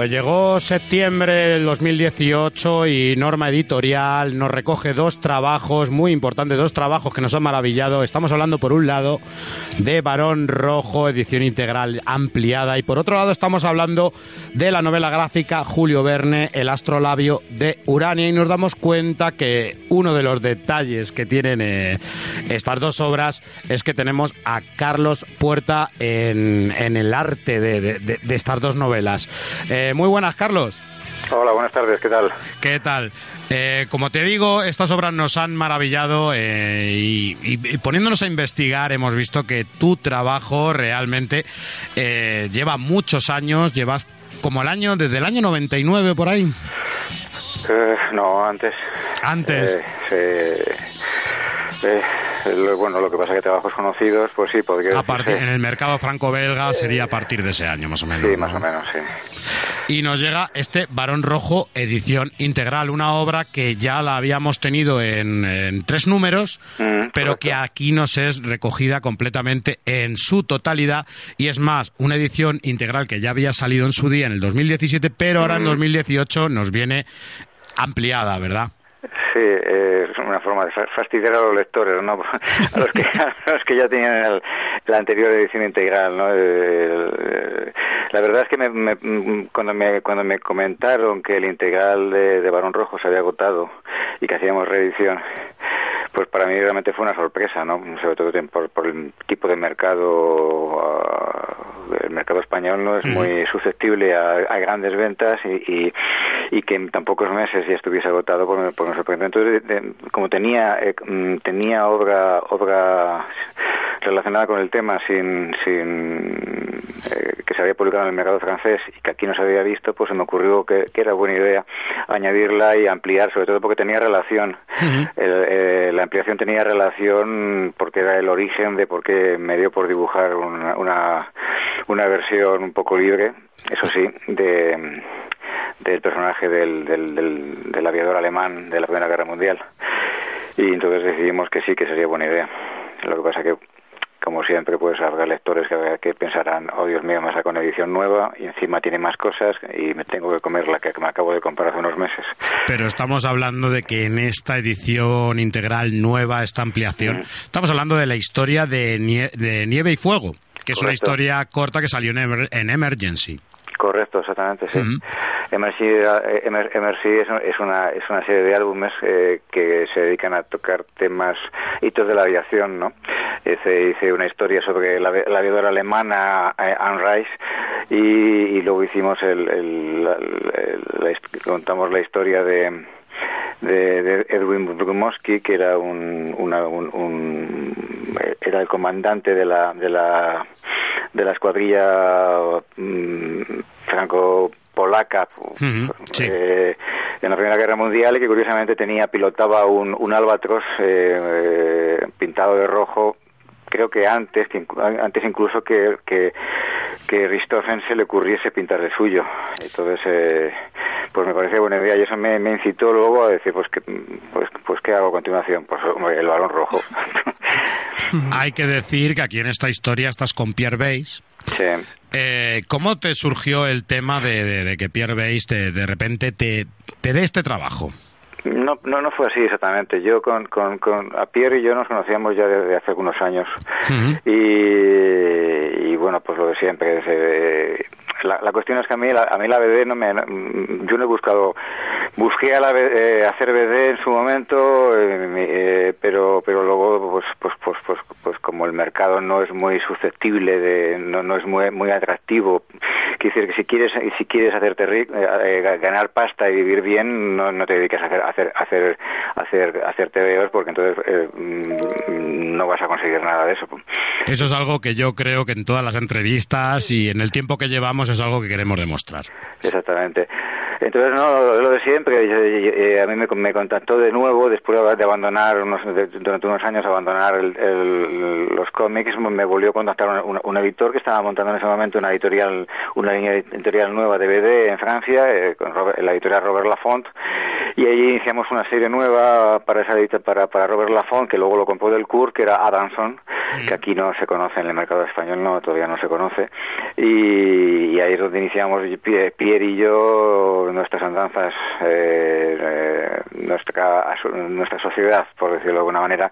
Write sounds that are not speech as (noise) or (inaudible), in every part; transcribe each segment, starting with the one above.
Pues llegó septiembre del 2018 y Norma Editorial nos recoge dos trabajos muy importantes, dos trabajos que nos han maravillado. Estamos hablando por un lado de Barón Rojo, edición integral ampliada, y por otro lado estamos hablando de la novela gráfica Julio Verne, El astrolabio de Urania, y nos damos cuenta que uno de los detalles que tienen eh, estas dos obras es que tenemos a Carlos Puerta en, el arte de, estas dos novelas. Eh, muy buenas, Carlos. Hola, buenas tardes, ¿qué tal? ¿Qué tal? Eh, como te digo, estas obras nos han maravillado eh, y, poniéndonos a investigar hemos visto que tu trabajo realmente lleva muchos años, llevas como el año, desde el año 99 por ahí. no, antes. Antes. (laughs) bueno, lo que pasa es que trabajos conocidos, pues sí, podría a En el mercado franco-belga sería a partir de ese año, más o menos. Sí, más o menos, sí. Y nos llega este Barón Rojo, edición integral, una obra que ya la habíamos tenido en, tres números, mm, pero que aquí nos es recogida completamente en su totalidad. Y es más, una edición integral que ya había salido en su día, en el 2017, pero ahora en 2018 mm. nos viene ampliada, ¿verdad? Sí, es una forma de fastidiar a los lectores, ¿no? (laughs) a, los que, los que ya tenían la anterior edición integral, ¿no? la verdad es que me, cuando, me, cuando me comentaron que el integral de, de Barón Rojo se había agotado y que hacíamos reedición, pues para mí realmente fue una sorpresa, ¿no? Sobre todo por, el tipo de mercado, ah, el mercado español no es muy susceptible a, grandes ventas y, y, que en tan pocos meses ya estuviese agotado, por, por me sorprendió. Entonces, como tenía eh, mm, tenía obra obra relacionada con el tema sin, sin eh, que se había publicado en el mercado francés y que aquí no se había visto, pues se me ocurrió que, era buena idea añadirla y ampliar, sobre todo porque tenía relación. Eh, la ampliación tenía relación porque era el origen de por qué me dio por dibujar una, una, una versión un poco libre, eso sí, de del personaje del, del, del, del aviador alemán de la Primera Guerra Mundial. Y entonces decidimos que sí, que sería buena idea. Lo que pasa que como siempre, pues habrá lectores que, que, pensarán, oh Dios mío, me saco una edición nueva y encima tiene más cosas y me tengo que comer la que me acabo de comprar hace unos meses. Pero estamos hablando de que en esta edición integral nueva, esta ampliación, estamos hablando de la historia de, Nieve y Fuego, que es una historia corta que salió en Emergency. Correcto, exactamente, sí. Emercy, eh, es, una, es una serie de álbumes eh, que se dedican a tocar temas, hitos de la aviación, ¿no? Hice, hice una historia sobre la, aviadora alemana eh, Anne Rice y, luego hicimos el, contamos la historia de de, Edwin Brumowski, que era un, un, era el comandante de la de la de la escuadrilla franco-polaca eh, en la Primera Guerra Mundial y que curiosamente tenía pilotaba un, un albatros eh, eh, pintado de rojo creo que antes que antes incluso que que, que Richthofen se le ocurriese pintar de suyo. Entonces eh, pues me parece buena idea y eso me, me, incitó luego a decir pues que pues pues qué hago a continuación pues el balón rojo (laughs) hay que decir que aquí en esta historia estás con Pierre Bays Sí. Eh, ¿Cómo te surgió el tema de, que Pierre Bays de repente te, te dé este trabajo? No, no, no fue así exactamente. Yo con, con, con a Pierre y yo nos conocíamos ya desde hace algunos años y, y, bueno, pues lo de siempre. La, cuestión es que a mí la, a mí la BD no me yo no he buscado busqué a la, eh, hacer BD en su momento eh, eh, pero pero luego pues, pues pues pues pues como el mercado no es muy susceptible de no, no es muy muy atractivo quiere decir que si quieres si quieres hacerte rico, ganar pasta y vivir bien no, no te dediques a hacer hacer hacer hacer hacer TVOs porque entonces mm, no vas a conseguir nada de eso. Eso es algo que yo creo que en todas las entrevistas y en el tiempo que llevamos es algo que queremos demostrar. Exactamente. Entonces, no, lo de siempre, eh, a mí me, contactó de nuevo, después de abandonar, unos, durante unos años, abandonar los cómics, me volvió a contactar un, editor que estaba montando en ese momento una editorial, una línea editorial nueva de BD en Francia, eh, con la editorial Robert Laffont, y ahí iniciamos una serie nueva para esa para, para Robert Laffont, que luego lo compró del CUR, que era Adamson, mm. que aquí no se conoce en el mercado español, no, todavía no se conoce. Y, ahí es donde iniciamos Pierre y yo nuestras andanzas, eh, eh, nuestra, nuestra sociedad, por decirlo de alguna manera,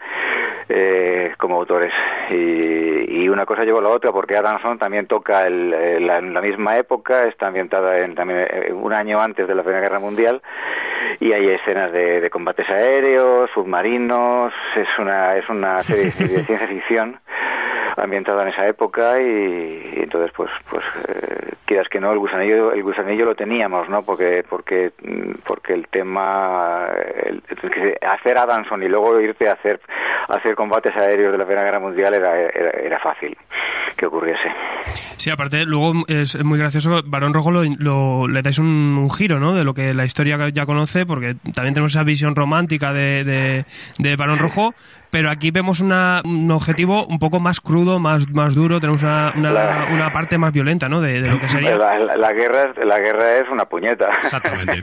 eh, como autores. Y, y, una cosa llevó a la otra, porque Adamson también toca el, la, en la misma época, está ambientada en, también un año antes de la Primera Guerra Mundial, y hay escenas de, de combates aéreos, submarinos, es una, es una serie de (laughs) ciencia ficción ambientada en esa época y, entonces pues pues eh, quieras que no el gusanillo el gusanillo lo teníamos no porque porque porque el tema el, hacer Adamson y luego irte a hacer hacer combates aéreos de la Primera Guerra Mundial era, era, fácil que ocurriese. Sí aparte luego es muy gracioso Barón Rojo lo, le dais un, giro no de lo que la historia ya conoce porque también tenemos esa visión romántica de, de, de Barón Rojo pero aquí vemos una, un objetivo un poco más crudo, más, más duro, tenemos una, una, parte más violenta, ¿no? De, lo que sería. La, guerra, la guerra es una puñeta. Exactamente.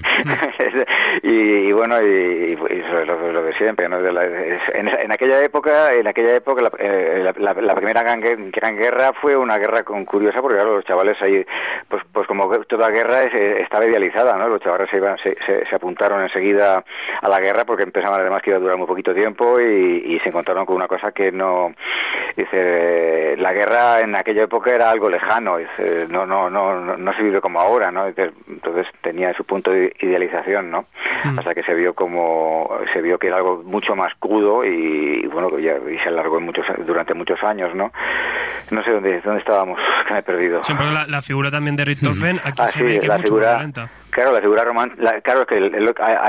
(laughs) y, bueno, y, lo, lo, de siempre, ¿no? en, aquella época, en aquella época, la, eh, primera gran, guerra fue una guerra con, curiosa, porque claro, los chavales ahí, pues, pues como toda guerra eh, estaba idealizada, ¿no? Los chavales se, iban, se, se, apuntaron enseguida a la guerra porque pensaban además que iba a durar muy poquito tiempo y y se encontraron con una cosa que no dice la guerra en aquella época era algo lejano dice, no no no no se vive como ahora no entonces tenía su punto de idealización no mm. hasta que se vio como se vio que era algo mucho más crudo y, bueno ya y se alargó en muchos durante muchos años no no sé dónde dónde estábamos (laughs) que me he perdido. Siempre la, figura también de Richthofen aquí ah, se ve que la es figura Claro, la figura romántica, claro que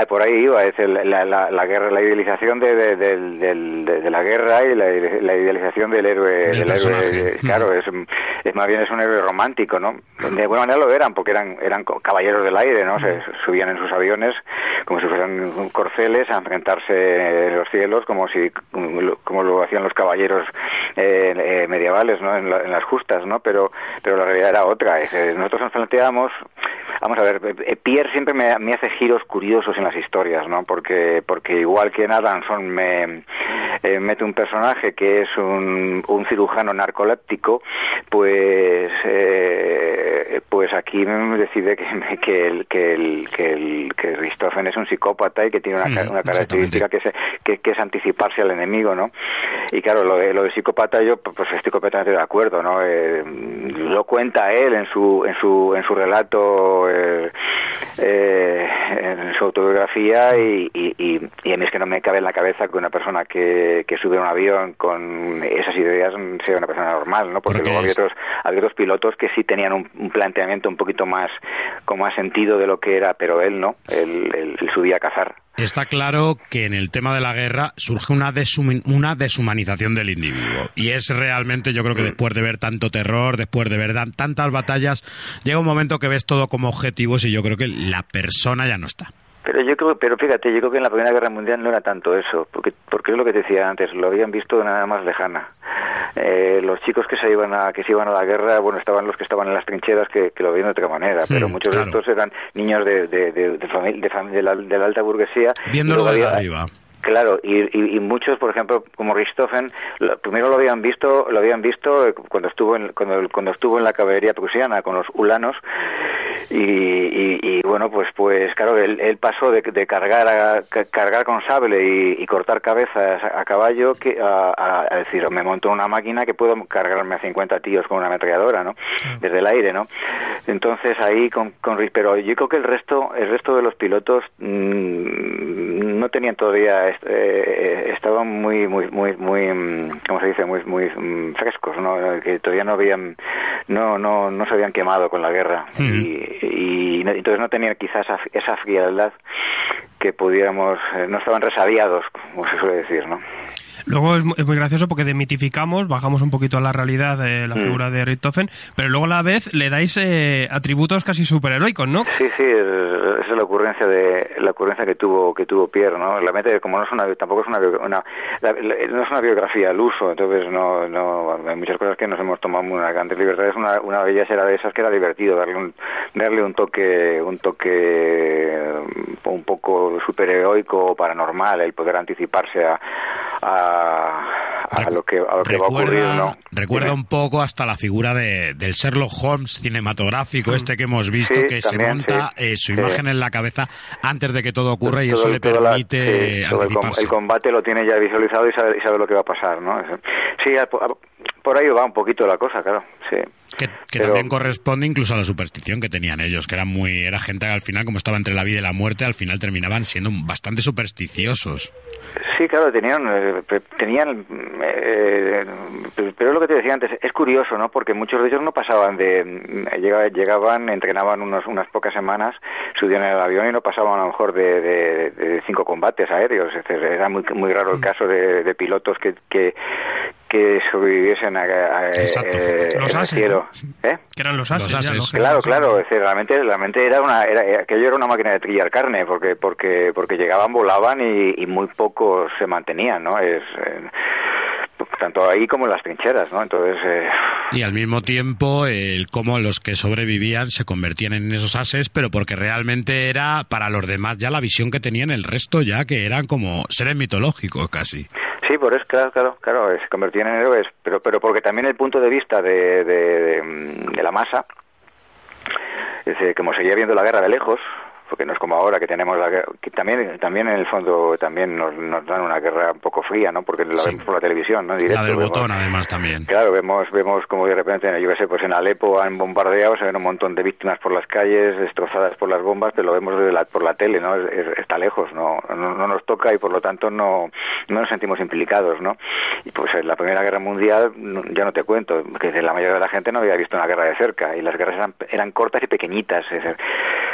por ahí iba, es la, la, guerra, la idealización de, de, la guerra y la, idealización del héroe, del héroe claro, es, es, más bien es un héroe romántico, ¿no? De alguna manera lo eran, porque eran, eran caballeros del aire, ¿no? Se subían en sus aviones como si fueran corceles a enfrentarse en los cielos, como si, como lo hacían los caballeros eh, eh, medievales, ¿no? En, las justas, ¿no? Pero, pero la realidad era otra. nosotros nos planteamos, vamos a ver, Pierre siempre me, hace giros curiosos en las historias, ¿no? Porque, porque igual que en Adamson me eh, mete un personaje que es un, un cirujano narcoléptico, pues eh, pues aquí decide que, (laughs) que el que el que el que es un psicópata y que tiene una, una característica que es, que, es anticiparse al enemigo, ¿no? Y claro, lo de, lo de psicópata yo pues estoy completamente de acuerdo, ¿no? Eh, lo cuenta él en su en su en su relato eh, eh, en su autobiografía y, y, y, a mí es que no me cabe en la cabeza que una persona que, que sube a un avión con esas ideas sea una persona normal, ¿no? Porque, luego había otros, había otros pilotos que sí tenían un, planteamiento un poquito más con más sentido de lo que era, pero él no, él, él subía a cazar. Está claro que en el tema de la guerra surge una, una deshumanización del individuo. Y es realmente, yo creo que después de ver tanto terror, después de ver tantas batallas, llega un momento que ves todo como objetivos y yo creo que la persona ya no está. Pero yo creo, pero fíjate, yo creo que en la Primera Guerra Mundial no era tanto eso, porque, porque es lo que te decía antes, lo habían visto de nada más lejana. Eh, los chicos que se iban a que se iban a la guerra, bueno, estaban los que estaban en las trincheras que, lo veían de otra manera, pero muchos de estos eran niños de, de, de, de, la, de la alta burguesía. Viéndolo de arriba. Claro, y, y, muchos, por ejemplo, como Richthofen, primero lo habían visto, lo habían visto cuando estuvo en, cuando, cuando estuvo en la caballería prusiana con los ulanos y, y, bueno, pues pues claro, él, él pasó de, de cargar a, cargar con sable y, cortar cabezas a, caballo que a, a, decir, me monto una máquina que puedo cargarme a 50 tíos con una ametralladora, ¿no? Desde el aire, ¿no? Entonces ahí con, con pero yo creo que el resto el resto de los pilotos mmm, no tenían todavía eh, estaban muy, muy, muy, muy, mm, ¿cómo se dice? Muy, muy mm, frescos, ¿no? Que todavía no habían, no, no, no se habían quemado con la guerra y, y, entonces no tenían quizás esa, esa frialdad que pudiéramos, eh, no estaban resabiados, como se suele decir, ¿no? Luego es, muy gracioso porque demitificamos, bajamos un poquito a la realidad de la mm. figura de Richthofen, pero luego a la vez le dais eh, atributos casi superheroicos, ¿no? Sí, sí, esa es la ocurrencia de la ocurrencia que tuvo que tuvo Pierre, ¿no? La mente como no es una tampoco es una, una no es una biografía al uso, entonces no no hay muchas cosas que nos hemos tomado una grandes libertades, una una de ellas era de esas que era divertido darle un darle un toque un toque un poco superheroico o paranormal, el poder anticiparse a a lo que, a lo que va a ocurrir, ¿no? Recuerda un poco hasta la figura de, del Sherlock Holmes cinematográfico, este que hemos visto, que se monta eh, su imagen en la cabeza antes de que todo ocurra y eso le permite el, combate lo tiene ya visualizado y sabe, y sabe, lo que va a pasar, ¿no? Sí, por ahí va un poquito la cosa, claro, sí. Que, también corresponde incluso a la superstición que tenían ellos, que eran muy, era gente que al final, como estaba entre la vida y la muerte, al final terminaban siendo bastante supersticiosos. Sí, claro, tenían, eh, tenían, eh, pero lo que te decía antes, es curioso, ¿no? Porque muchos de ellos no pasaban de, mm, llegaban, entrenaban unos, unas pocas semanas, subían en el avión y no pasaban a lo mejor de, cinco combates aéreos. era muy, muy raro el mm. caso de, pilotos que, que, que sobreviviesen a, eh, los ases, ¿Eh? Que eran los ases. claro, claro. realmente, realmente era una, era, aquello era una máquina de trillar carne, porque, porque, porque llegaban, volaban y, muy pocos se mantenían, ¿no? Es, eh, tanto ahí como en las trincheras, ¿no? Entonces... Eh, y al mismo tiempo, el cómo los que sobrevivían se convertían en esos ases, pero porque realmente era para los demás ya la visión que tenían el resto ya, que eran como seres mitológicos casi. Sí, por eso, claro, claro, claro, se convertían en héroes, pero, pero porque también el punto de vista de, de, de, la masa, es como seguía viendo la guerra de lejos, porque no es como ahora que tenemos la guerra, que también también en el fondo también nos, nos dan una guerra un poco fría no porque la vemos por la televisión no la del botón además también. Claro vemos vemos como de repente yo qué sé pues en Alepo han bombardeado se ven un montón de víctimas por las calles destrozadas por las bombas pero lo vemos desde la, por la tele no está lejos ¿no? ¿no? nos toca y por lo tanto no no nos sentimos implicados no y pues en la primera guerra mundial ya no te cuento que la mayoría de la gente no había visto una guerra de cerca y las guerras eran, eran cortas y pequeñitas es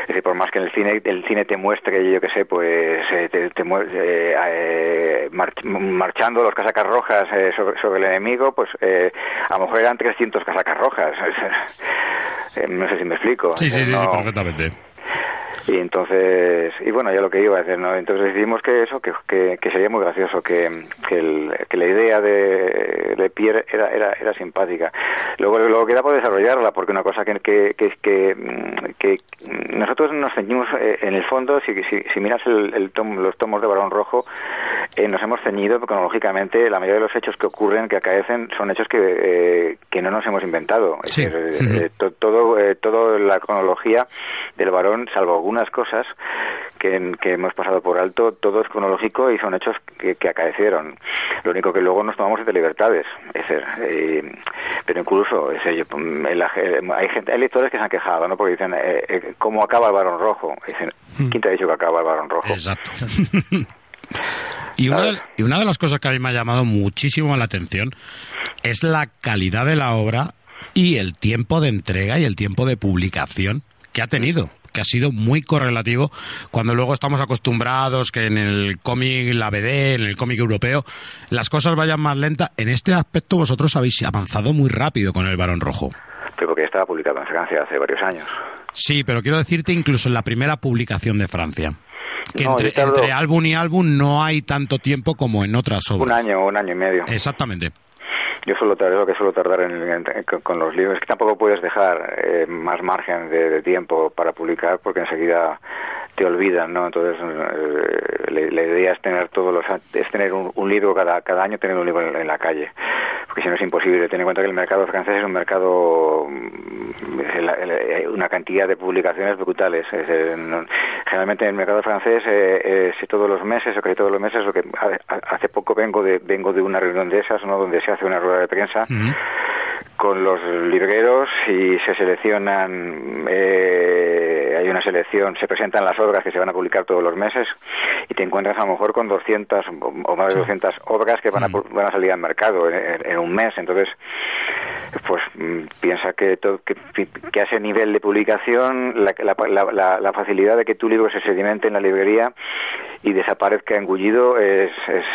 es decir por más que en el cine el cine te muestre, yo que sé, pues eh, te, eh, eh, marchando los casacas rojas sobre, el enemigo, pues a lo mejor eran 300 casacas rojas. (laughs) no sé si me explico. Sí, sí, sí, perfectamente. Y entonces, y bueno, ya lo que iba a decir, ¿no? Entonces decidimos que eso, que, que, sería muy gracioso, que, que, el, que la idea de, de, Pierre era, era, era simpática. Luego, luego queda por desarrollarla, porque una cosa que, que, que, nosotros nos ceñimos, eh, en el fondo, si, si, si miras el, el los tomos de Barón Rojo, eh, nos hemos ceñido cronológicamente, la mayoría de los hechos que ocurren, que acaecen, son hechos que, eh, que no nos hemos inventado. Sí. todo, todo la cronología del varón, salvo algunas cosas que, que, hemos pasado por alto, todo es cronológico y son hechos que, que acaecieron. Lo único que luego nos tomamos es de libertades. Es decir, eh, pero incluso es, hay gente, hay lectores que se han quejado, ¿no? Porque dicen, eh, eh, ¿cómo acaba el varón rojo? Dicen, hmm. ¿quién te ha dicho que acaba el varón rojo? Exacto. (laughs) y, una de, y una de las cosas que a mí me ha llamado muchísimo la atención es la calidad de la obra y el tiempo de entrega y el tiempo de publicación que ha tenido que ha sido muy correlativo cuando luego estamos acostumbrados que en el cómic, la BD, en el cómic europeo, las cosas vayan más lentas. En este aspecto vosotros habéis avanzado muy rápido con el Barón Rojo. Pero porque estaba publicado en Francia hace varios años. Sí, pero quiero decirte incluso en la primera publicación de Francia. Que entre, entre, álbum y álbum no hay tanto tiempo como en otras obras. Un año, un año y medio. Exactamente yo suelo tardar lo que suelo tardar en, con los libros, que tampoco puedes dejar eh, más margen de, tiempo para publicar porque enseguida te olvidan, ¿no? Entonces eh, la, idea es tener todos los es tener un, libro cada cada año tener un libro en, la calle, porque si no es imposible. Ten en cuenta que el mercado francés es un mercado mm, una cantidad de publicaciones brutales. generalmente en el mercado francés eh, si todos los meses o casi todos los meses, lo que hace poco vengo de vengo de una reunión de esas, ¿no? Donde se hace una rueda de prensa con los libreros y se seleccionan, eh, hay una selección, se presentan las obras que se van a publicar todos los meses y te encuentras a lo mejor con 200 o más de 200 obras que van a, van a salir al mercado en, un mes. Entonces, pues mm, piensa que, todo, que, que, a ese nivel de publicación la, la, la, facilidad de que tu libro se sedimente en la librería y desaparezca engullido es, es,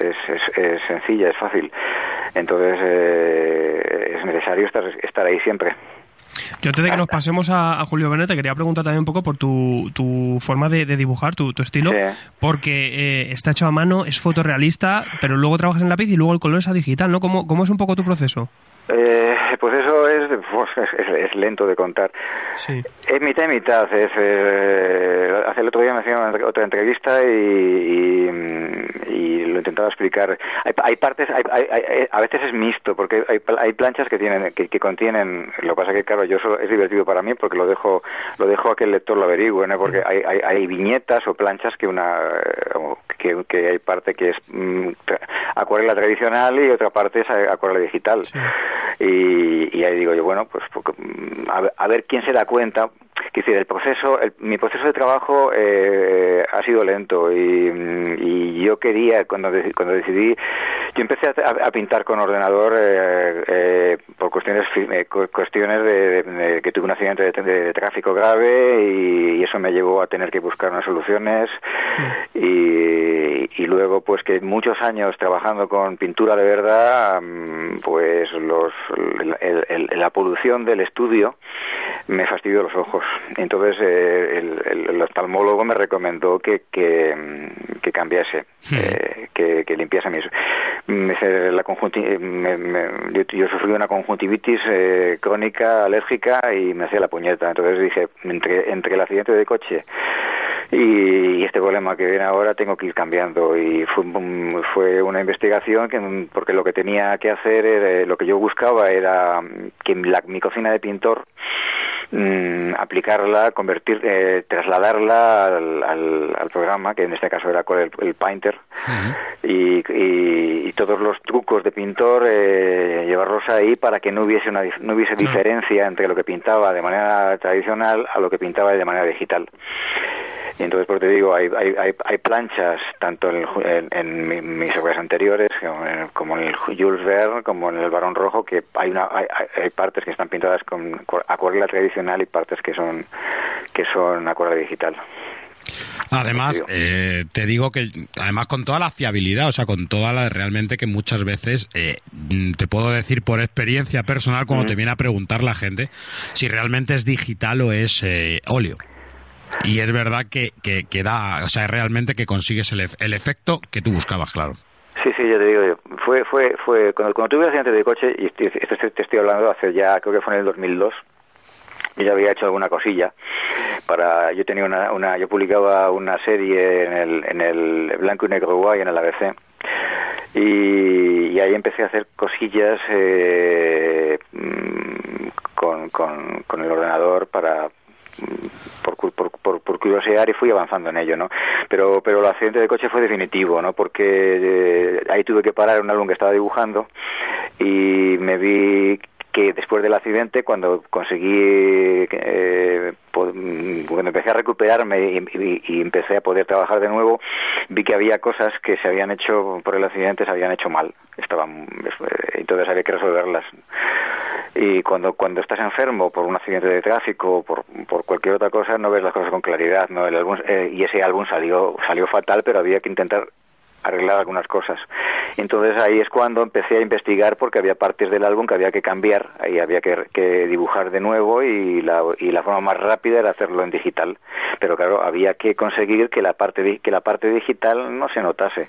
es, es sencilla, es fácil. Entonces eh, es necesario estar, estar ahí siempre. Yo antes de que nos pasemos a, Julio Benet, te quería preguntar también un poco por tu, tu forma de, dibujar, tu, tu estilo, porque eh, está hecho a mano, es fotorrealista, pero luego trabajas en lápiz y luego el color es a digital, ¿no? ¿Cómo, cómo es un poco tu proceso? Eh, pues eso es (laughs) es, lento de contar. Es mitad y mitad. Es, eh, hace el otro día me hacían otra entrevista y, y, lo intentaba explicar. Hay, partes, a veces es mixto, porque hay, planchas que tienen que, contienen. Lo que pasa que, claro, yo solo, es divertido para mí porque lo dejo lo dejo a que el lector lo averigüe, ¿no? porque hay, hay, viñetas o planchas que una que, que hay parte que es mm, acuarela tradicional y otra parte es acuarela digital. Y, y, ahí digo yo, bueno, pues mm, a, ver quién se da cuenta. Que decir, el proceso, mi proceso de trabajo eh, ha sido lento y, mm, y, yo quería, cuando, cuando decidí, yo empecé a, pintar con ordenador eh, eh, por cuestiones cuestiones de, que tuve un accidente de, tráfico grave y, eso me llevó a tener que buscar unas soluciones. Y, y luego pues que muchos años trabajando con pintura de verdad mm, pues los la polución del estudio me fastidió los ojos. Entonces eh, el, oftalmólogo me recomendó que, que, mm, cambiase eh, que, que limpiase mis la yo, sufrí una conjuntivitis eh, crónica alérgica y me hacía la puñeta. Entonces dije entre entre el accidente de coche y, este problema que viene ahora tengo que ir cambiando. Y fue, fue una investigación que porque lo que tenía que hacer lo que yo buscaba era que la, mi cocina de pintor mm, aplicarla, convertir, eh, trasladarla al, al, programa, que en este caso era con el, Painter, y, y, todos los trucos de pintor eh, llevarlos ahí para que no hubiese una no hubiese diferencia entre lo que pintaba de manera tradicional a lo que pintaba de manera digital. Y entonces, pues te digo, hay, hay, hay, planchas tanto en, en, mis obras anteriores como en, el Jules Verne, como en el Barón Rojo, que hay, una, hay, hay partes que están pintadas con acuarela tradicional y partes que son, que son acuarela digital. Además, eh, te digo que además con toda la fiabilidad, o sea, con toda la realmente que muchas veces eh, te puedo decir por experiencia personal cuando te viene a preguntar la gente si realmente es digital o es eh, óleo. Y es verdad que, que, da, o sea, realmente que consigues el, el efecto que tú buscabas, claro. Sí, sí, yo te digo, fue, fue, fue, cuando, tuve el accidente de coche, y te, te, estoy hablando hace ya, creo que fue en el 2002, yo ya había hecho alguna cosilla para yo tenía una, una yo publicaba una serie en el, en el blanco y negro guay en el ABC y, y ahí empecé a hacer cosillas eh, mm, con, con, con el ordenador para por, por, por, por, curiosear y fui avanzando en ello, ¿no? Pero, pero el accidente de coche fue definitivo, ¿no? Porque eh, ahí tuve que parar un álbum que estaba dibujando y me vi que después del accidente, cuando conseguí, eh, cuando empecé a recuperarme y, empecé a poder trabajar de nuevo, vi que había cosas que se habían hecho por el accidente, se habían hecho mal. Estaban, entonces había que resolverlas. Y cuando, cuando estás enfermo por un accidente de tráfico o por, por cualquier otra cosa, no ves las cosas con claridad. ¿no? El álbum, eh, y ese álbum salió, salió fatal, pero había que intentar arreglar algunas cosas. Entonces ahí es cuando empecé a investigar porque había partes del álbum que había que cambiar, ahí había que, dibujar de nuevo y la, y la forma más rápida era hacerlo en digital. Pero claro, había que conseguir que la parte, que la parte digital no se notase,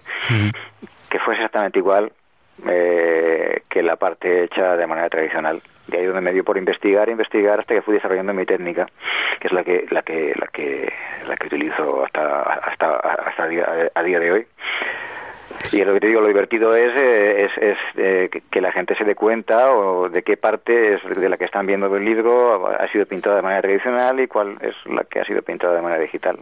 que fuese exactamente igual eh, que la parte hecha de manera tradicional. De ahí donde me dio por investigar, investigar hasta que fui desarrollando mi técnica, que es la que la que la que la que utilizo hasta hasta hasta a día de hoy. Y lo que te digo, lo divertido es, eh, es, eh, que la gente se dé cuenta o de qué parte es de la que están viendo el libro ha sido pintada de manera tradicional y cuál es la que ha sido pintada de manera digital.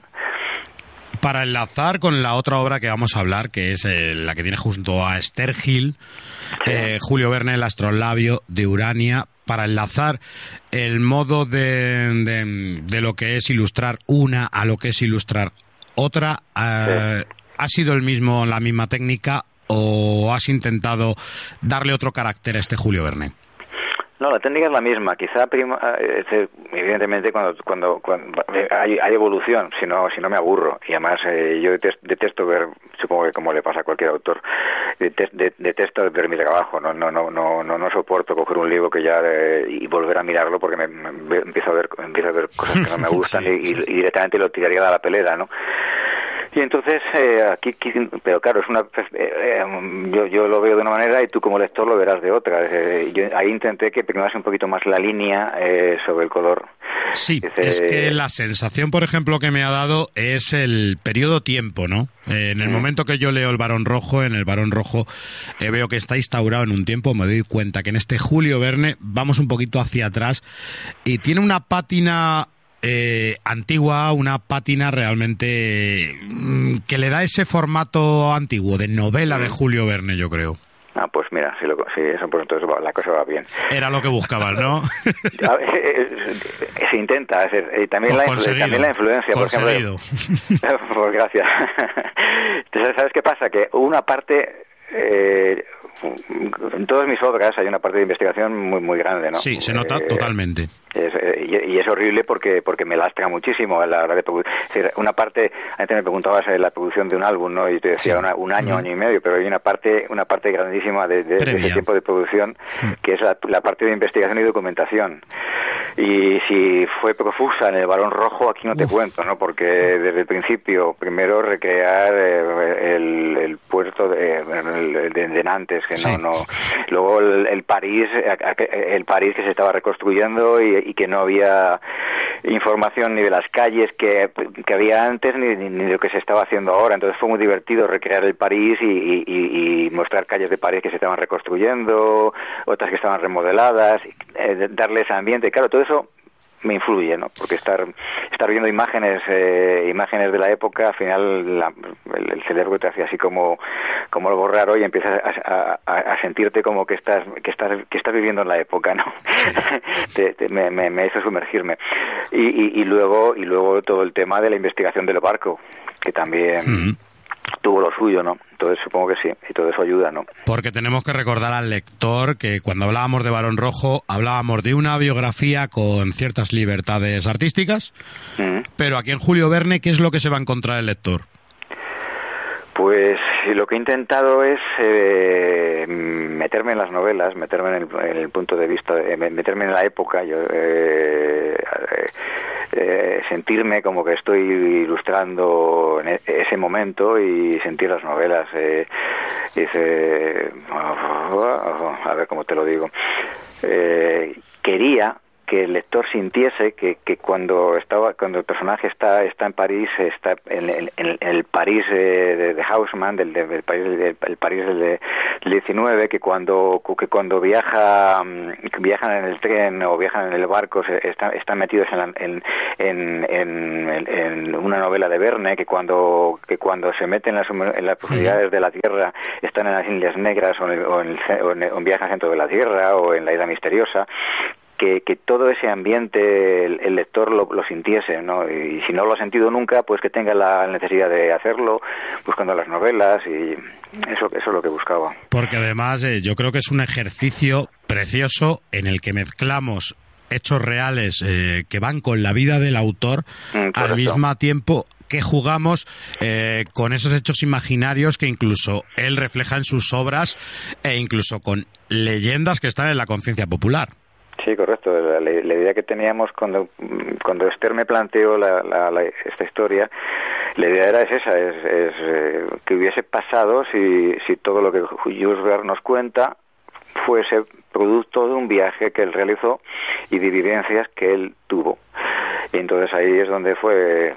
Para enlazar con la otra obra que vamos a hablar, que es eh, la que tiene junto a Esther Gil, Julio Verne, el astrolabio de Urania, para enlazar el modo de, de, lo que es ilustrar una a lo que es ilustrar otra. ¿Ha sido el mismo, la misma técnica o has intentado darle otro carácter a este Julio Verne? No, la técnica es la misma. Quizá, eh, evidentemente, cuando, cuando, eh, hay, evolución, si no, si no me aburro. Y además, eh, yo detesto, ver, supongo que como le pasa a cualquier autor, detesto, ver mi trabajo. No, no, no, no, no, soporto coger un libro que ya y volver a mirarlo porque me, empiezo a ver, empiezo a ver cosas que no me (laughs) gustan y, directamente lo tiraría a la pelea, ¿no? Y entonces, eh, aquí, pero claro, es una, eh, eh, yo, yo lo veo de una manera y tú como lector lo verás de otra. yo ahí intenté que primase un poquito más la línea sobre el color. Sí, es que la sensación, por ejemplo, que me ha dado es el periodo tiempo, ¿no? en el mm. momento que yo leo el Barón Rojo, en el Barón Rojo veo que está instaurado en un tiempo, me doy cuenta que en este Julio Verne vamos un poquito hacia atrás y tiene una pátina eh, antigua, una pátina realmente mm, que le da ese formato antiguo de novela de Julio Verne, yo creo. Ah, pues mira, si, lo, si eso, pues entonces la cosa va bien. Era lo que buscabas, ¿no? (laughs) se intenta, hacer, y también, la, también la influencia, por ejemplo. (laughs) pues gracias. (laughs) Entonces, ¿sabes qué pasa? Que una parte eh, en todas mis obras hay una parte de investigación muy muy grande, ¿no? Sí, se nota eh, totalmente. Eh, y, es horrible porque porque me lastra muchísimo a la hora de producir. Una parte, antes me preguntabas la producción de un álbum, ¿no? Y te decía un año, año y medio, pero hay una parte una parte grandísima de, ese tiempo de producción que es la, parte de investigación y documentación. Y si fue profusa en el Balón Rojo, aquí no te cuento, ¿no? Porque desde el principio, primero recrear eh, el, puerto de, de Nantes, que no, no. Luego el, París, el París que se estaba reconstruyendo y, que no había información ni de las calles que, había antes ni, ni, de lo que se estaba haciendo ahora. Entonces fue muy divertido recrear el París y, mostrar calles de París que se estaban reconstruyendo, otras que estaban remodeladas, eh, darle ese ambiente. Claro, todo eso me influye, ¿no? Porque estar estar viendo imágenes eh, imágenes de la época, al final el, cerebro te hace así como como algo raro y empiezas a, sentirte como que estás que estás que estás viviendo en la época, ¿no? (laughs) me, me, hizo sumergirme y, y, luego y luego todo el tema de la investigación del barco que también tuvo lo suyo, ¿no? Entonces supongo que sí, y todo eso ayuda, ¿no? Porque tenemos que recordar al lector que cuando hablábamos de Barón Rojo hablábamos de una biografía con ciertas libertades artísticas, mm. pero aquí en Julio Verne, ¿qué es lo que se va a encontrar el lector? Pues lo que he intentado es eh, meterme en las novelas, meterme en el, punto de vista, eh, meterme en la época, yo, eh, sentirme como que estoy ilustrando en e, ese momento y sentir las novelas. a ver cómo te lo digo. quería que el lector sintiese que, que cuando estaba cuando el personaje está está en París está en, el París de, de, Haussmann del, del, París del, París del, 19 que cuando que cuando viaja mm, viajan en el tren o viajan en el barco están, están metidos en, en, en, una novela de Verne que cuando que cuando se meten en las, en las profundidades de la tierra están en las Indias Negras o en, o en, o en viaje al centro de la tierra o en la isla misteriosa que, todo ese ambiente el, lector lo, sintiese, ¿no? Y si no lo ha sentido nunca, pues que tenga la necesidad de hacerlo, buscando las novelas y eso, eso es lo que buscaba. Porque además eh, yo creo que es un ejercicio precioso en el que mezclamos hechos reales eh, que van con la vida del autor mm, al mismo tiempo que jugamos eh, con esos hechos imaginarios que incluso él refleja en sus obras e incluso con leyendas que están en la conciencia popular. Sí, correcto. La, idea que teníamos cuando, cuando Esther me planteó esta historia, la idea era esa, es, eh, que hubiese pasado si, si todo lo que Jules nos cuenta fuese producto de un viaje que él realizó y de vivencias que él tuvo. Y entonces ahí es donde fue,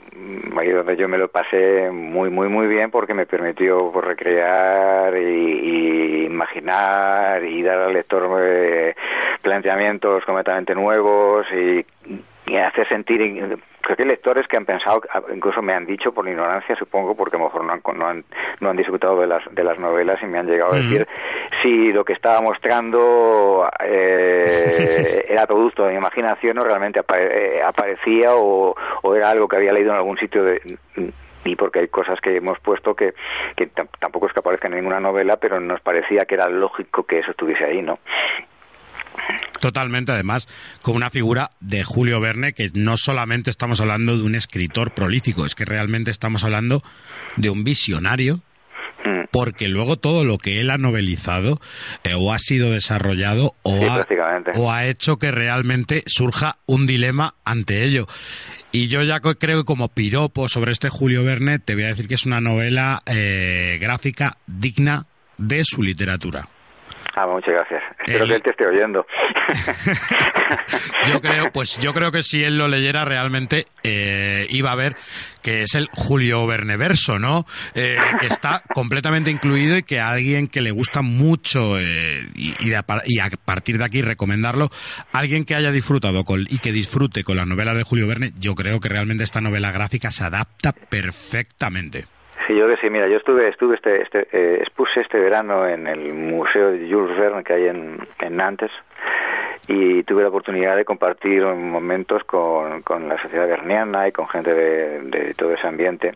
ahí donde yo me lo pasé muy, muy, muy bien porque me permitió pues, recrear y, imaginar y dar al lector eh, planteamientos completamente nuevos y, hacer sentir creo que hay lectores que han pensado, incluso me han dicho por ignorancia, supongo, porque a lo mejor no han, no han, no han disfrutado de las, de las novelas y me han llegado a decir si lo que estaba mostrando eh, (laughs) era producto de mi imaginación o realmente eh, aparecía o, era algo que había leído en algún sitio de y porque hay cosas que hemos puesto que, que tampoco es que aparezcan en ninguna novela, pero nos parecía que era lógico que eso estuviese ahí, ¿no? Totalmente, además, con una figura de Julio Verne, que no solamente estamos hablando de un escritor prolífico, es que realmente estamos hablando de un visionario mm. porque luego todo lo que él ha novelizado eh, o ha sido desarrollado o, ha, o ha hecho que realmente surja un dilema ante ello. Y yo ya creo que como piropo sobre este Julio Verne, te voy a decir que es una novela eh, gráfica digna de su literatura. Ah, muchas gracias. Espero que él te esté oyendo. (laughs) yo creo, pues yo creo que si él lo leyera realmente eh, iba a ver que es el Julio Verneverso, ¿no? Eh, que está completamente incluido y que a alguien que le gusta mucho eh, y, a, partir de aquí recomendarlo, alguien que haya disfrutado con, y que disfrute con las novelas de Julio Verne, yo creo que realmente esta novela gráfica se adapta perfectamente. Sí, yo que sí. Mira, yo estuve, estuve este, este eh, expuse este verano en el Museo de Jules Verne que hay en, en Nantes y tuve la oportunidad de compartir momentos con, con la sociedad verniana y con gente de, de todo ese ambiente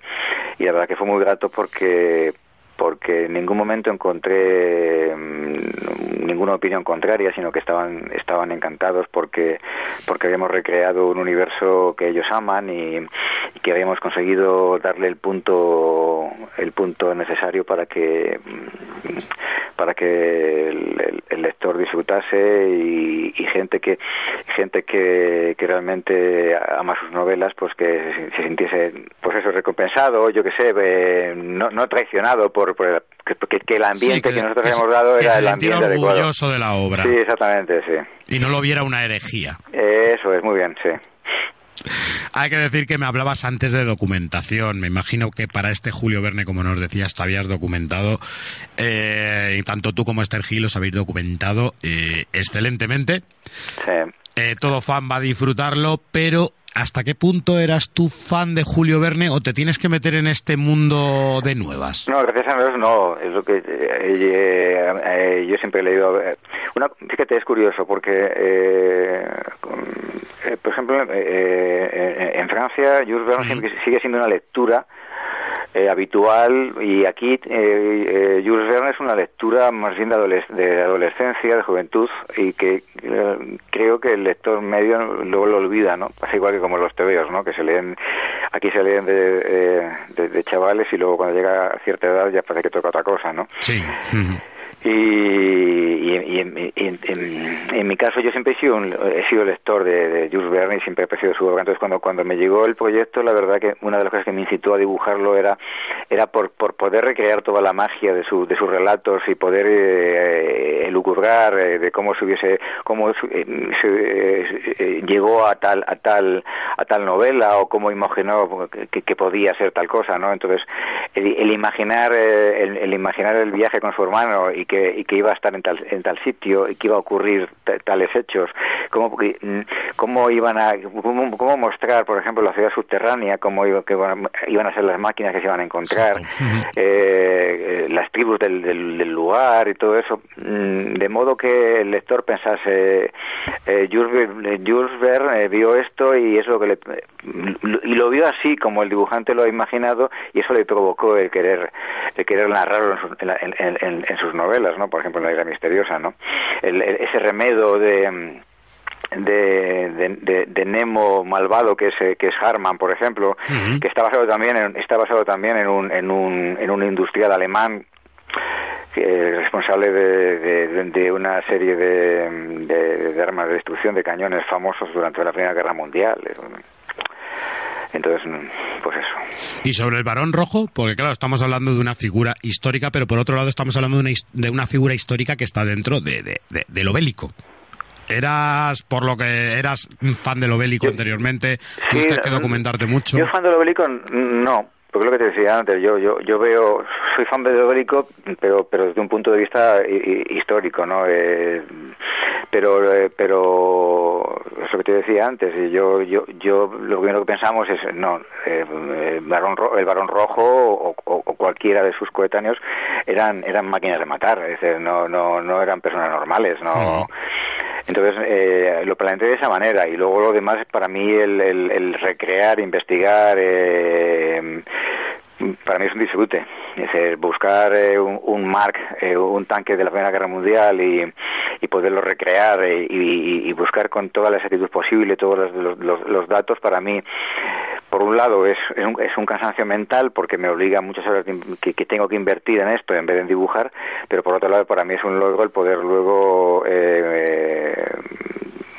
y la verdad que fue muy grato porque porque en ningún momento encontré mm, ninguna opinión contraria, sino que estaban estaban encantados porque porque habíamos recreado un universo que ellos aman y, que habíamos conseguido darle el punto el punto necesario para que mm, para que el, lector disfrutase y, gente que gente que, que, realmente ama sus novelas pues que se, sintiese pues eso recompensado yo que sé eh, no, no traicionado por que, el ambiente que, nosotros habíamos dado era el ambiente orgulloso de la obra. Sí, exactamente, sí. Y no lo viera una herejía. Eso es, muy bien, sí. Hay que decir que me hablabas antes de documentación. Me imagino que para este Julio Verne, como nos decías, te habías documentado. Eh, y tanto tú como Esther Gil os habéis documentado eh, excelentemente. Sí. Eh, todo fan va a disfrutarlo, pero ¿hasta qué punto eras tú fan de Julio Verne o te tienes que meter en este mundo de nuevas? No, gracias a Dios no. Es lo que eh, eh, yo siempre he leído. Una, fíjate, es curioso porque, por ejemplo, en Francia, Jules Verne sigue siendo una lectura eh, habitual y aquí eh, eh, Jules es una lectura más bien de, de adolescencia, de juventud y que eh, creo que el lector medio luego lo olvida, ¿no? Pasa igual que como los tebeos, ¿no? Que se leen, aquí se leen de, de, chavales y luego cuando llega a cierta edad ya parece que toca otra cosa, ¿no? Sí. (laughs) Y, y, en, mi caso yo siempre he sido, he sido lector de, Jules Verne y siempre he apreciado su obra. Entonces cuando, cuando me llegó el proyecto, la verdad que una de las cosas que me incitó a dibujarlo era, era por, por poder recrear toda la magia de, su, de sus relatos y poder eh, elucubrar eh, de cómo se hubiese, cómo eh, se, llegó a tal, a tal, a tal novela o cómo imaginó que, podía ser tal cosa, ¿no? Entonces el, imaginar, el, el imaginar el viaje con su hermano y que, y que iba a estar en tal, en tal sitio y que iba a ocurrir tales hechos, cómo, mm, cómo iban a cómo, mostrar, por ejemplo, la ciudad subterránea, cómo iba, que iban a ser las máquinas que se iban a encontrar, eh, eh, las tribus del, del, lugar y todo eso, mm, de modo que el lector pensase, eh, Jules, Verne vio esto y eso que le, y lo vio así como el dibujante lo ha imaginado y eso le provocó el querer el querer narrarlo en, en, en sus novelas ¿no? Por ejemplo, en La Isla Misteriosa, ¿no? ese remedo de de, de, Nemo malvado que es que es Harman por ejemplo que está basado también en, está basado también en un en un en un industrial alemán que es responsable de, de, una serie de, de, armas de destrucción de cañones famosos durante la Primera Guerra Mundial entonces, pues eso. Y sobre el varón rojo, porque claro, estamos hablando de una figura histórica, pero por otro lado estamos hablando de una, de una figura histórica que está dentro de, de, de, lo bélico. ¿Eras, por lo que eras fan de lo bélico anteriormente? ¿Tuviste que documentarte mucho? Yo fan de lo bélico, no. Porque lo que te decía antes, yo, yo, yo veo, soy fan de lo bélico, pero, pero desde un punto de vista histórico, ¿no? Eh, pero eh, pero eso que te decía antes yo yo yo lo primero que pensamos es no eh, el varón el varón rojo o, cualquiera de sus coetáneos eran eran máquinas de matar es decir no no no eran personas normales no entonces eh, lo planteé de esa manera y luego lo demás para mí el, el, recrear investigar eh, para mí es un disfrute. Es buscar eh, un, un, Mark, eh, un tanque de la Primera Guerra Mundial y, y poderlo recrear eh, y, y, buscar con toda la exactitud posible todos los, los, los, datos, para mí, por un lado, es, es, un, es un cansancio mental porque me obliga muchas horas que, que, tengo que invertir en esto en vez de en dibujar, pero por otro lado, para mí es un logro el poder luego eh,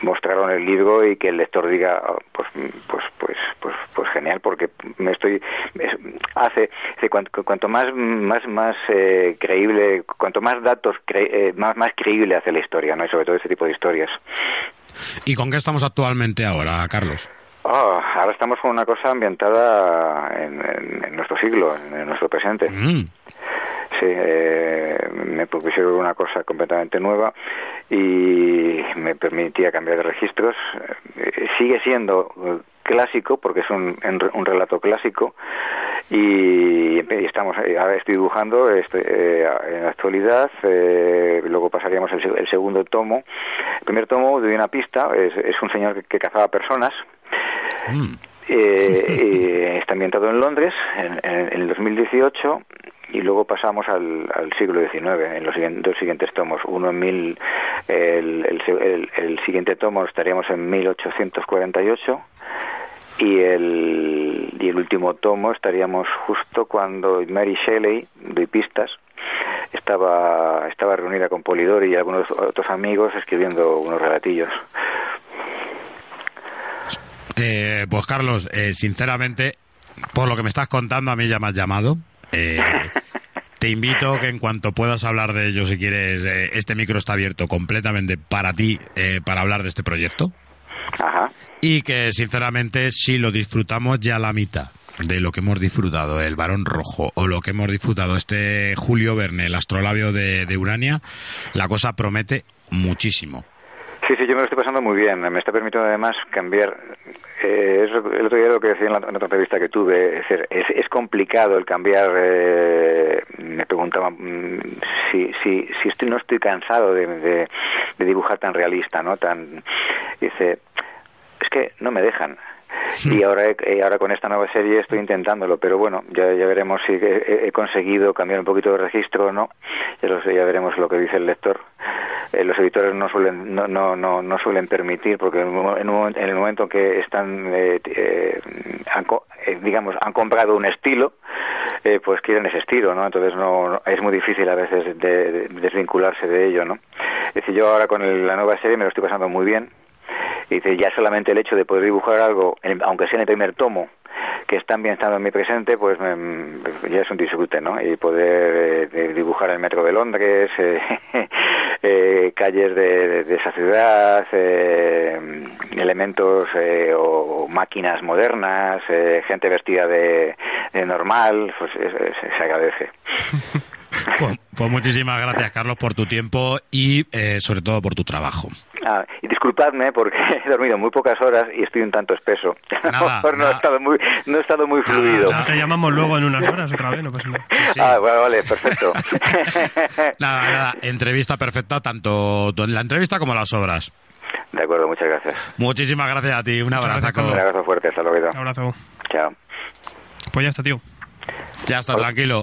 mostraron el libro y que el lector diga, oh, pues, pues, pues, pues genial porque me estoy hace, cuanto, más más más eh, creíble, cuanto más datos eh, más más creíble hace la historia, ¿no? Y sobre todo este tipo de historias. ¿Y con qué estamos actualmente ahora, Carlos? Oh, ahora estamos con una cosa ambientada en, nuestro siglo, en, nuestro presente. Mm. Sí, eh, me propusieron una cosa completamente nueva y me permitía cambiar de registros. Eh, sigue siendo clásico porque es un, un relato clásico y, estamos ahora estoy dibujando este, eh, en la actualidad luego pasaríamos el, segundo tomo el primer tomo de una pista es, es un señor que cazaba personas Mm. Eh, eh, está ambientado en Londres en, el 2018 y luego pasamos al, siglo XIX en los dos siguientes tomos. Uno en mil, el, siguiente tomo estaríamos en 1848 y el, y el último tomo estaríamos justo cuando Mary Shelley, de pistas, estaba, estaba reunida con Polidori y algunos otros amigos escribiendo unos relatillos. Eh, pues Carlos, eh, sinceramente, por lo que me estás contando, a mí ya me has llamado. Eh, (laughs) te invito que en cuanto puedas hablar de ello, si quieres, este micro está abierto completamente para ti, para hablar de este proyecto. Y que sinceramente, si lo disfrutamos ya la mitad de lo que hemos disfrutado el varón rojo o lo que hemos disfrutado este Julio Verne, el astrolabio de Urania, la cosa promete muchísimo. Sí, sí, yo me lo estoy pasando muy bien. Me está permitiendo además cambiar. Eh, es el otro día lo que decía en la, otra entrevista que tuve. Es, es, complicado el cambiar. Eh, me preguntaba mm, si, si, si estoy, no estoy cansado de, de, dibujar tan realista, ¿no? Tan. Dice, es que no me dejan y ahora eh, ahora con esta nueva serie estoy intentándolo pero bueno ya, ya veremos si he, conseguido cambiar un poquito de registro o no. Ya, lo sé, ya veremos lo que dice el lector. Eh, los editores no suelen no, no, no, no suelen permitir porque en, en, el momento que están eh, eh han, eh, digamos han comprado un estilo pues quieren ese estilo no entonces no, es muy difícil a veces de, desvincularse de ello no es decir yo ahora con la nueva serie me lo estoy pasando muy bien y dice ya solamente el hecho de poder dibujar algo aunque sea en el primer tomo que están bien estando en mi presente, pues ya es un disfrute, ¿no? Y poder eh, dibujar el metro de Londres, (laughs) eh, eh, calles de, esa ciudad, elementos o máquinas modernas, gente vestida de, normal, pues se agradece. (laughs) Pues, pues, muchísimas gracias, Carlos, por tu tiempo y sobre todo por tu trabajo. Ah, y disculpadme porque (laughs) he dormido muy pocas horas y estoy un tanto espeso. (laughs) no, he estado muy, no he estado muy fluido. te llamamos luego en unas horas otra vez, no Ah, vale, perfecto. (laughs) nada, nada, entrevista perfecta, tanto en la entrevista como las obras. De acuerdo, muchas gracias. Muchísimas gracias a ti, un abrazo. Un abrazo fuerte, hasta luego. Un abrazo. Chao. Pues ya está, tío. Ya está, tranquilo.